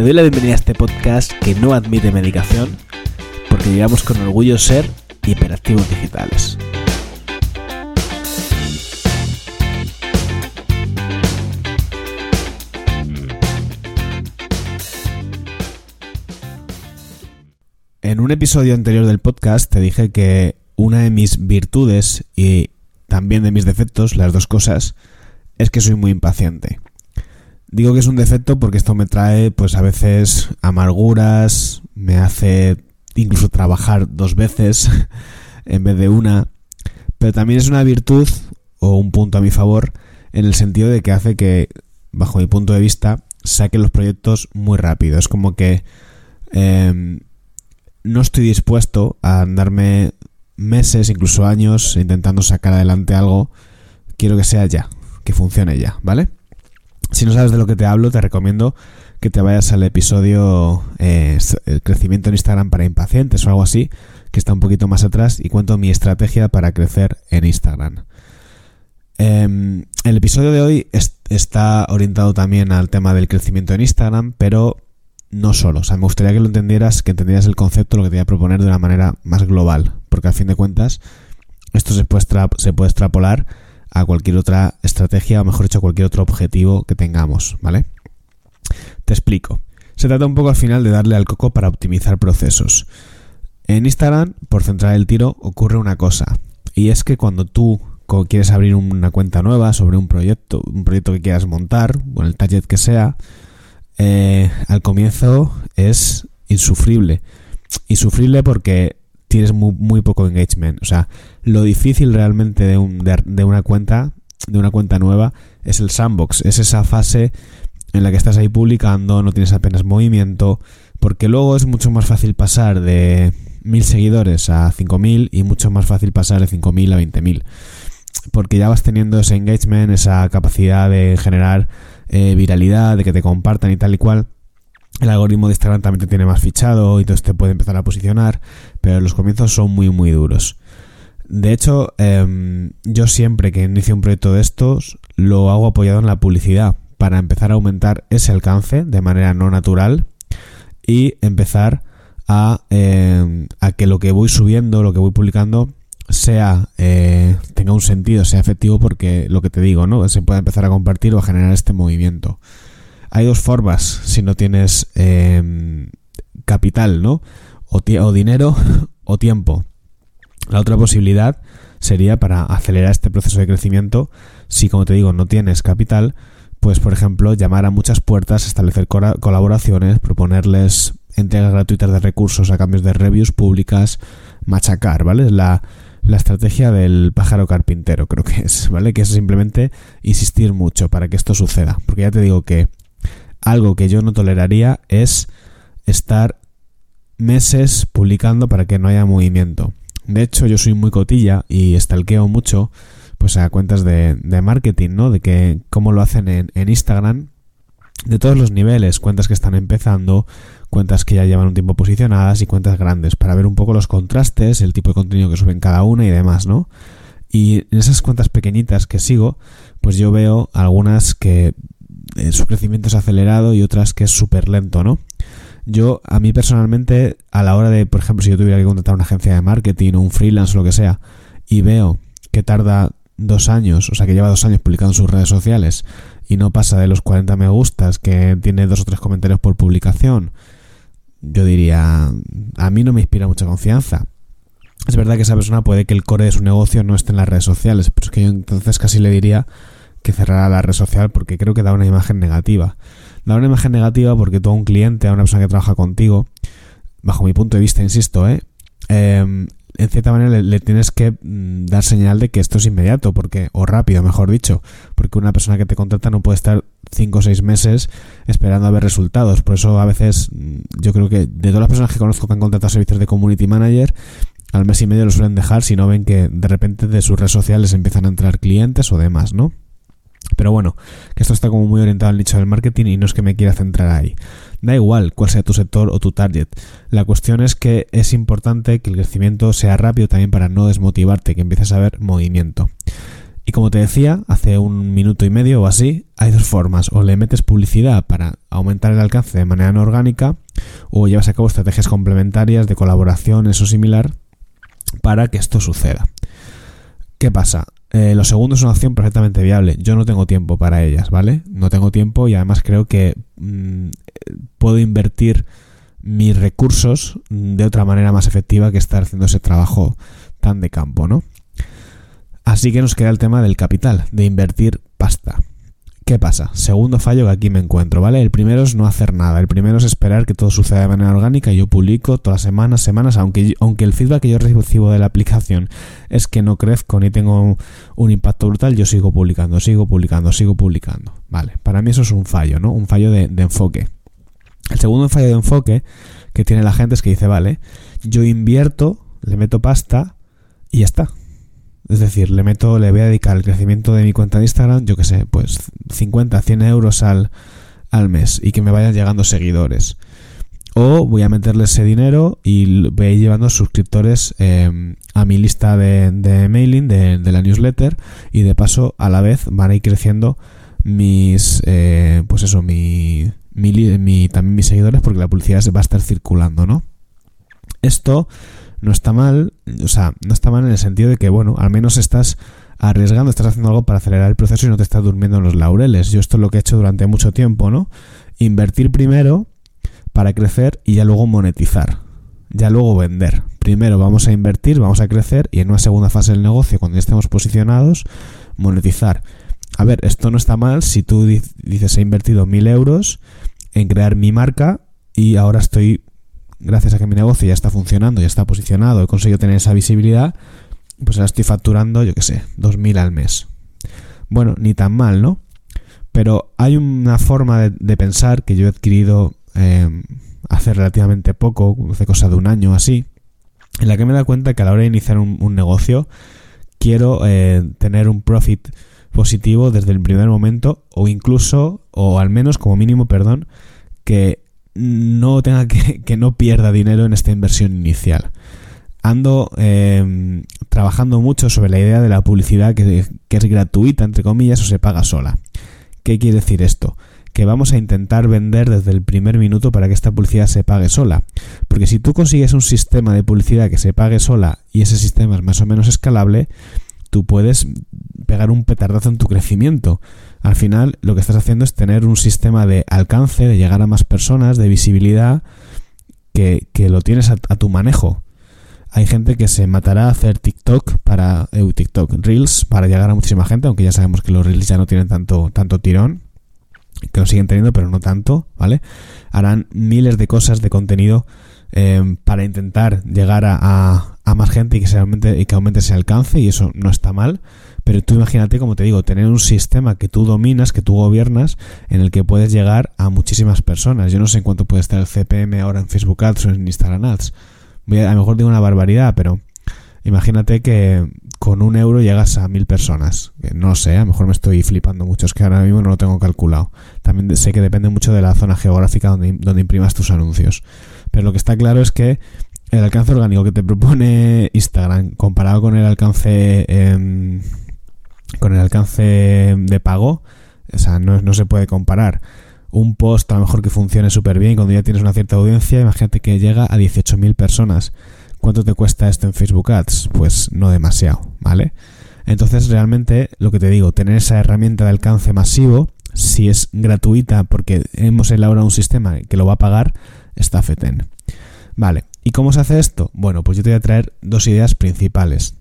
Te doy la bienvenida a este podcast que no admite medicación porque llevamos con orgullo ser hiperactivos digitales. En un episodio anterior del podcast te dije que una de mis virtudes y también de mis defectos, las dos cosas, es que soy muy impaciente. Digo que es un defecto porque esto me trae, pues a veces amarguras, me hace incluso trabajar dos veces en vez de una, pero también es una virtud o un punto a mi favor en el sentido de que hace que, bajo mi punto de vista, saque los proyectos muy rápido. Es como que em, no estoy dispuesto a andarme meses, incluso años, intentando sacar adelante algo. Quiero que sea ya, que funcione ya, ¿vale? Si no sabes de lo que te hablo, te recomiendo que te vayas al episodio eh, El crecimiento en Instagram para impacientes o algo así, que está un poquito más atrás y cuento mi estrategia para crecer en Instagram. Em, el episodio de hoy está orientado también al tema del crecimiento en Instagram, pero no solo. O sea, me gustaría que lo entendieras, que entendieras el concepto, lo que te voy a proponer de una manera más global, porque al fin de cuentas esto se puede, se puede extrapolar a cualquier otra estrategia o mejor dicho a cualquier otro objetivo que tengamos, ¿vale? Te explico. Se trata un poco al final de darle al coco para optimizar procesos. En Instagram, por centrar el tiro, ocurre una cosa. Y es que cuando tú quieres abrir una cuenta nueva sobre un proyecto, un proyecto que quieras montar, o el target que sea, eh, al comienzo es insufrible. Insufrible porque tienes muy, muy, poco engagement. O sea, lo difícil realmente de, un, de, una cuenta, de una cuenta nueva, es el sandbox. Es esa fase en la que estás ahí publicando, no tienes apenas movimiento, porque luego es mucho más fácil pasar de mil seguidores a 5000 y mucho más fácil pasar de 5000 a 20000. Porque ya vas teniendo ese engagement, esa capacidad de generar eh, viralidad, de que te compartan y tal y cual el algoritmo de Instagram también te tiene más fichado y entonces te puede empezar a posicionar, pero los comienzos son muy, muy duros. De hecho, em, yo siempre que inicio un proyecto de estos, lo hago apoyado en la publicidad para empezar a aumentar ese alcance de manera no natural y empezar a, em, a que lo que voy subiendo, lo que voy publicando, sea eh, tenga un sentido, sea efectivo, porque lo que te digo, ¿no? Se puede empezar a compartir o a generar este movimiento. Hay dos formas si no tienes em, capital, ¿no? O, o dinero o tiempo. La otra posibilidad sería para acelerar este proceso de crecimiento, si como te digo no tienes capital, pues por ejemplo llamar a muchas puertas, establecer colaboraciones, proponerles entregas gratuitas de recursos a cambios de reviews públicas, machacar, ¿vale? La, la estrategia del pájaro carpintero, creo que es, ¿vale? Que es simplemente insistir mucho para que esto suceda. Porque ya te digo que algo que yo no toleraría es estar meses publicando para que no haya movimiento. De hecho, yo soy muy cotilla y stalkeo mucho pues a cuentas de, marketing, ¿no? De que cómo lo hacen en, en Instagram de todos los niveles, cuentas que están empezando, cuentas que ya llevan un tiempo posicionadas y cuentas grandes, para ver un poco los contrastes, el tipo de contenido que suben cada una y demás, ¿no? Y en esas cuentas pequeñitas que sigo, pues yo veo algunas que eh, su crecimiento es acelerado y otras que es súper lento, ¿no? Yo, a mí personalmente, a la hora de, por ejemplo, si yo tuviera que contratar una agencia de marketing o un freelance o lo que sea, y veo que tarda dos años, o sea, que lleva dos años publicando en sus redes sociales y no pasa de los 40 me gustas, que tiene dos o tres comentarios por publicación, yo diría, a mí no me inspira mucha confianza. Es verdad que esa persona puede que el core de su negocio no esté en las redes sociales, pero es que yo entonces casi le diría que cerrara la red social porque creo que da una imagen negativa. Da una imagen negativa porque tú a un cliente, a una persona que trabaja contigo, bajo mi punto de vista, insisto, ¿eh? Em, en cierta manera le, tienes que mm, dar señal de que esto es inmediato, porque, o rápido, mejor dicho, porque una persona que te contrata no puede estar 5 o 6 meses esperando a ver resultados. Por eso a veces mm, yo creo que de todas las personas que conozco que han contratado servicios de community manager, al mes y medio lo suelen dejar si no ven que de repente de sus redes sociales empiezan a entrar clientes o demás, ¿no? Pero bueno, que esto está como muy orientado al nicho del marketing y no es que me quiera centrar ahí. Da igual cuál sea tu sector o tu target. La cuestión es que es importante que el crecimiento sea rápido también para no desmotivarte, que empieces a ver movimiento. Y como te decía, hace un minuto y medio o así, hay dos formas. O le metes publicidad para aumentar el alcance de manera no orgánica, o llevas a cabo estrategias complementarias de colaboración, eso similar, para que esto suceda. ¿Qué pasa? Eh, lo segundo es una opción perfectamente viable. Yo no tengo tiempo para ellas, ¿vale? No tengo tiempo y además creo que mm, puedo invertir mis recursos de otra manera más efectiva que estar haciendo ese trabajo tan de campo, ¿no? Así que nos queda el tema del capital, de invertir pasta. ¿Qué pasa? Segundo fallo que aquí me encuentro, ¿vale? El primero es no hacer nada. El primero es esperar que todo suceda de manera orgánica. Yo publico todas las semanas, semanas, aunque, aunque el feedback que yo recibo de la aplicación es que no crezco ni tengo un impacto brutal, yo sigo publicando, sigo publicando, sigo publicando. Vale, para mí eso es un fallo, ¿no? Un fallo de, de enfoque. El segundo fallo de enfoque que tiene la gente es que dice, vale, yo invierto, le meto pasta y ya está. Es decir, le meto, le voy a dedicar el crecimiento de mi cuenta de Instagram, yo que sé, pues 50, 100 euros al, al mes y que me vayan llegando seguidores. O voy a meterle ese dinero y voy a ir llevando suscriptores em, a mi lista de, mailing, de, la newsletter, y de paso a la vez van a ir creciendo mis, eh, pues eso, mi, mi, también mis seguidores porque la publicidad se va a estar circulando, ¿no? Esto no está mal, o sea, no está mal en el sentido de que, bueno, al menos estás arriesgando, estás haciendo algo para acelerar el proceso y no te estás durmiendo en los laureles. Yo esto es lo que he hecho durante mucho tiempo, ¿no? Invertir primero para crecer y ya luego monetizar. Ya luego vender. Primero vamos a invertir, vamos a crecer y en una segunda fase del negocio, cuando ya estemos posicionados, monetizar. A ver, esto no está mal si tú dices he invertido mil euros en crear mi marca y ahora estoy gracias a que mi negocio ya está funcionando, ya está posicionado, he conseguido tener esa visibilidad, pues ahora estoy facturando, yo qué sé, 2.000 al mes. Bueno, ni tan mal, ¿no? Pero hay una forma de, pensar que yo he adquirido em, hace relativamente poco, hace cosa de un año así, en la que me he dado cuenta que a la hora de iniciar un, negocio quiero eh, tener un profit positivo desde el primer momento o incluso, o al menos como mínimo, perdón, que no tenga que, que no pierda dinero en esta inversión inicial. Ando eh, trabajando mucho sobre la idea de la publicidad que, que es gratuita, entre comillas, o se paga sola. ¿Qué quiere decir esto? que vamos a intentar vender desde el primer minuto para que esta publicidad se pague sola. Porque si tú consigues un sistema de publicidad que se pague sola y ese sistema es más o menos escalable, tú puedes pegar un petardazo en tu crecimiento. Al final lo que estás haciendo es tener un sistema de alcance, de llegar a más personas, de visibilidad, que, lo tienes a, tu manejo. Hay gente que se matará a hacer TikTok para eh, TikTok Reels para llegar a muchísima gente, aunque ya sabemos que los Reels ya no tienen tanto tanto tirón, que lo siguen teniendo, pero no tanto, ¿vale? Harán miles de cosas de contenido eh, para intentar llegar a, a, más gente y que, se aumente, y que aumente ese alcance, y eso no está mal. Pero tú imagínate, como te digo, tener un sistema que tú dominas, que tú gobiernas, en el que puedes llegar a muchísimas personas. Yo no sé en cuánto puede estar el CPM ahora en Facebook Ads o en Instagram Ads. Voy a, a lo mejor digo una barbaridad, pero imagínate que con un euro llegas a mil personas. No sé, a lo mejor me estoy flipando mucho, es que ahora mismo no lo tengo calculado. También sé que depende mucho de la zona geográfica donde, donde imprimas tus anuncios. Pero lo que está claro es que el alcance orgánico que te propone Instagram comparado con el alcance em, con el alcance de pago, o sea, no, no se puede comparar. Un post a lo mejor que funcione súper bien cuando ya tienes una cierta audiencia, imagínate que llega a 18.000 personas. ¿Cuánto te cuesta esto en Facebook Ads? Pues no demasiado, ¿vale? Entonces realmente lo que te digo, tener esa herramienta de alcance masivo, si es gratuita porque hemos elaborado un sistema que lo va a pagar, está feten. Vale, ¿y cómo se hace esto? Bueno, pues yo te voy a traer dos ideas principales.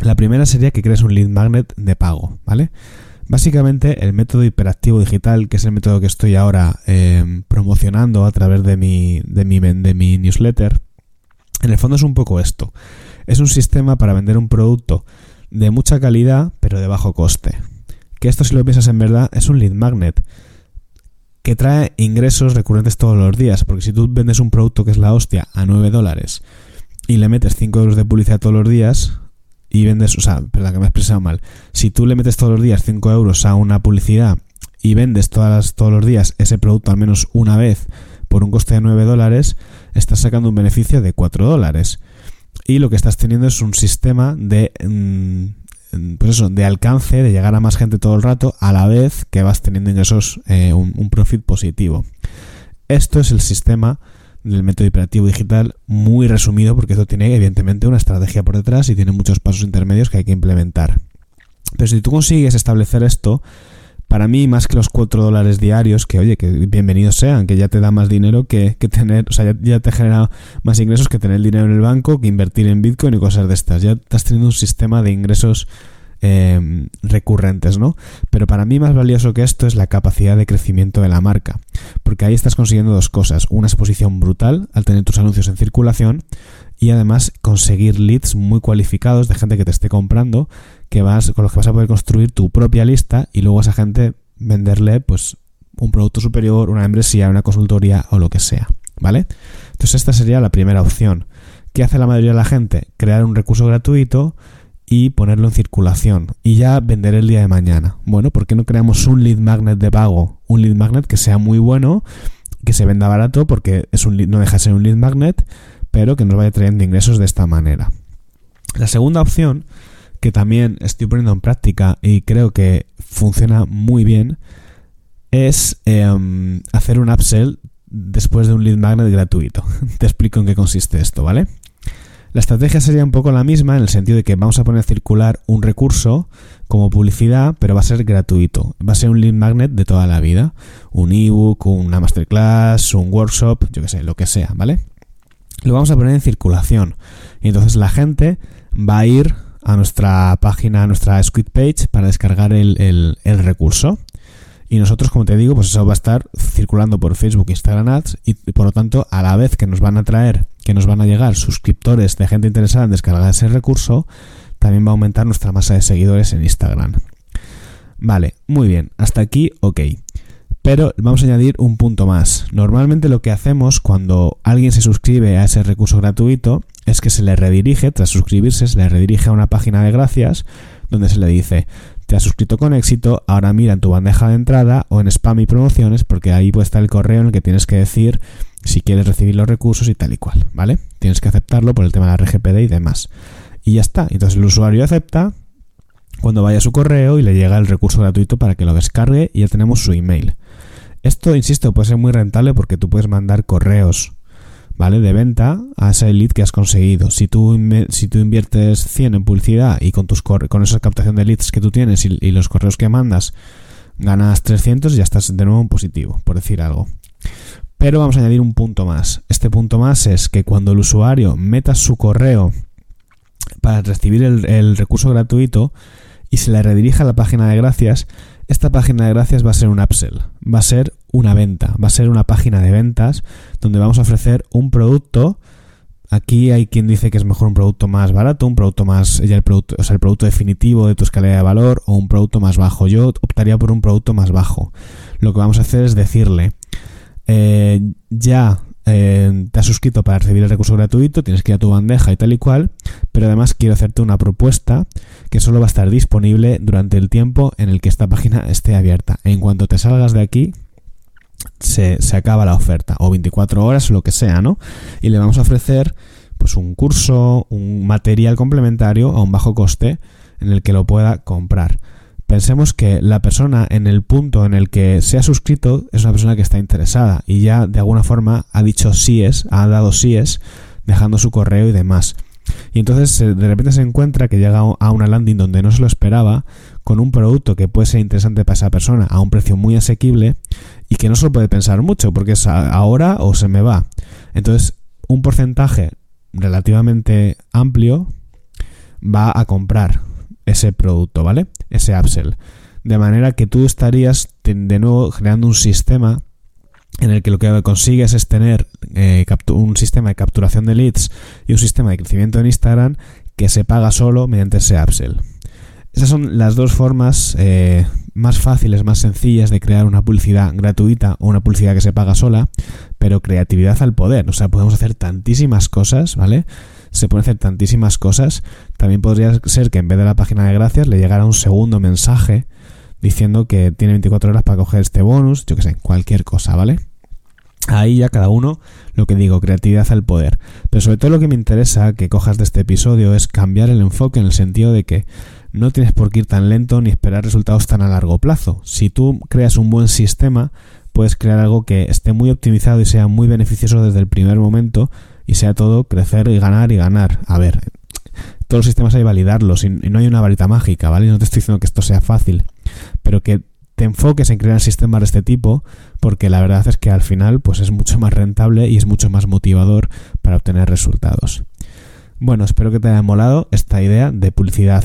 La primera sería que crees un lead magnet de pago, ¿vale? Básicamente el método hiperactivo digital, que es el método que estoy ahora em, promocionando a través de mi, de, mi, de mi newsletter, en el fondo es un poco esto. Es un sistema para vender un producto de mucha calidad pero de bajo coste. Que esto si lo piensas en verdad es un lead magnet que trae ingresos recurrentes todos los días, porque si tú vendes un producto que es la hostia a 9 dólares y le metes 5 euros de publicidad todos los días, y vendes, o sea, perdón que me he expresado mal, si tú le metes todos los días 5 euros a una publicidad y vendes todas todos los días ese producto al menos una vez por un coste de 9 dólares, estás sacando un beneficio de 4 dólares. Y lo que estás teniendo es un sistema de, mm, pues eso, de alcance, de llegar a más gente todo el rato, a la vez que vas teniendo ingresos, eh, un, un profit positivo. Esto es el sistema del método operativo digital muy resumido porque esto tiene evidentemente una estrategia por detrás y tiene muchos pasos intermedios que hay que implementar. Pero si tú consigues establecer esto, para mí más que los 4 dólares diarios, que oye, que bienvenidos sean, que ya te da más dinero que, tener, o sea, ya, te genera más ingresos que tener dinero en el banco, que invertir en Bitcoin y cosas de estas. Ya estás teniendo un sistema de ingresos eh, recurrentes, ¿no? Pero para mí más valioso que esto es la capacidad de crecimiento de la marca, porque ahí estás consiguiendo dos cosas, una exposición brutal al tener tus anuncios en circulación y además conseguir leads muy cualificados de gente que te esté comprando, que vas con los que vas a poder construir tu propia lista y luego a esa gente venderle pues un producto superior, una membresía, una consultoría o lo que sea, ¿vale? Entonces esta sería la primera opción. ¿Qué hace la mayoría de la gente? Crear un recurso gratuito y ponerlo en circulación y ya vender el día de mañana. Bueno, ¿por qué no creamos un lead magnet de pago? Un lead magnet que sea muy bueno, que se venda barato porque es un no deja de ser un lead magnet, pero que nos vaya trayendo ingresos de esta manera. La segunda opción, que también estoy poniendo en práctica y creo que funciona muy bien, es em, hacer un upsell después de un lead magnet gratuito. Te explico en qué consiste esto, ¿vale? La estrategia sería un poco la misma en el sentido de que vamos a poner a circular un recurso como publicidad, pero va a ser gratuito. Va a ser un lead magnet de toda la vida. Un ebook, una masterclass, un workshop, yo que sé, lo que sea, ¿vale? Lo vamos a poner en circulación. Y entonces la gente va a ir a nuestra página, a nuestra Squid page para descargar el, el recurso. Y nosotros, como te digo, pues eso va a estar circulando por Facebook, Instagram Ads y por lo tanto, a la vez que nos van a traer, que nos van a llegar suscriptores de gente interesada en descargar ese recurso, también va a aumentar nuestra masa de seguidores en Instagram. Vale, muy bien, hasta aquí, ok. Pero vamos a añadir un punto más. Normalmente lo que hacemos cuando alguien se suscribe a ese recurso gratuito es que se le redirige, tras suscribirse, se le redirige a una página de gracias donde se le dice, te has suscrito con éxito, ahora mira en tu bandeja de entrada o en spam y promociones, porque ahí puede estar el correo en el que tienes que decir si quieres recibir los recursos y tal y cual, ¿vale? Tienes que aceptarlo por el tema de la RGPD y demás. Y ya está. Entonces el usuario acepta cuando vaya a su correo y le llega el recurso gratuito para que lo descargue y ya tenemos su email. Esto, insisto, puede ser muy rentable porque tú puedes mandar correos ¿vale? De venta a ese lead que has conseguido. Si tú, si tú inviertes 100 en publicidad y con, tus con esa captación de leads que tú tienes y, los correos que mandas ganas 300, ya estás de nuevo en positivo, por decir algo. Pero vamos a añadir un punto más. Este punto más es que cuando el usuario meta su correo para recibir el, el recurso gratuito y se le redirija a la página de gracias, esta página de gracias va a ser un upsell, va a ser una venta, va a ser una página de ventas donde vamos a ofrecer un producto. Aquí hay quien dice que es mejor un producto más barato, un producto más, ya el producto, o sea, el producto definitivo de tu escala de valor o un producto más bajo. Yo optaría por un producto más bajo. Lo que vamos a hacer es decirle, eh, ya eh, te has suscrito para recibir el recurso gratuito, tienes que ir a tu bandeja y tal y cual, pero además quiero hacerte una propuesta que solo va a estar disponible durante el tiempo en el que esta página esté abierta. En cuanto te salgas de aquí, se, acaba la oferta, o 24 horas, lo que sea, ¿no? Y le vamos a ofrecer pues un curso, un material complementario a un bajo coste en el que lo pueda comprar pensemos que la persona en el punto en el que se ha suscrito es una persona que está interesada y ya de alguna forma ha dicho síes, ha dado síes, dejando su correo y demás. Y entonces de repente se encuentra que llega a una landing donde no se lo esperaba, con un producto que puede ser interesante para esa persona a un precio muy asequible y que no se lo puede pensar mucho porque es ahora o se me va. Entonces un porcentaje relativamente amplio va a comprar ese producto, ¿vale? Ese upsell. De manera que tú estarías de nuevo generando un sistema en el que lo que consigues es tener eh, un sistema de capturación de leads y un sistema de crecimiento en Instagram que se paga solo mediante ese upsell. Esas son las dos formas eh, más fáciles, más sencillas de crear una publicidad gratuita o una publicidad que se paga sola, pero creatividad al poder. O sea, podemos hacer tantísimas cosas, ¿vale? se pueden hacer tantísimas cosas. También podría ser que en vez de la página de gracias le llegara un segundo mensaje diciendo que tiene 24 horas para coger este bonus, yo que sé, cualquier cosa, ¿vale? Ahí ya cada uno, lo que digo, creatividad al poder. Pero sobre todo lo que me interesa que cojas de este episodio es cambiar el enfoque en el sentido de que no tienes por qué ir tan lento ni esperar resultados tan a largo plazo. Si tú creas un buen sistema, puedes crear algo que esté muy optimizado y sea muy beneficioso desde el primer momento y sea todo crecer y ganar y ganar. A ver, todos los sistemas hay que validarlos y no hay una varita mágica, ¿vale? No te estoy diciendo que esto sea fácil, pero que te enfoques en crear sistemas de este tipo porque la verdad es que al final pues es mucho más rentable y es mucho más motivador para obtener resultados. Bueno, espero que te haya molado esta idea de publicidad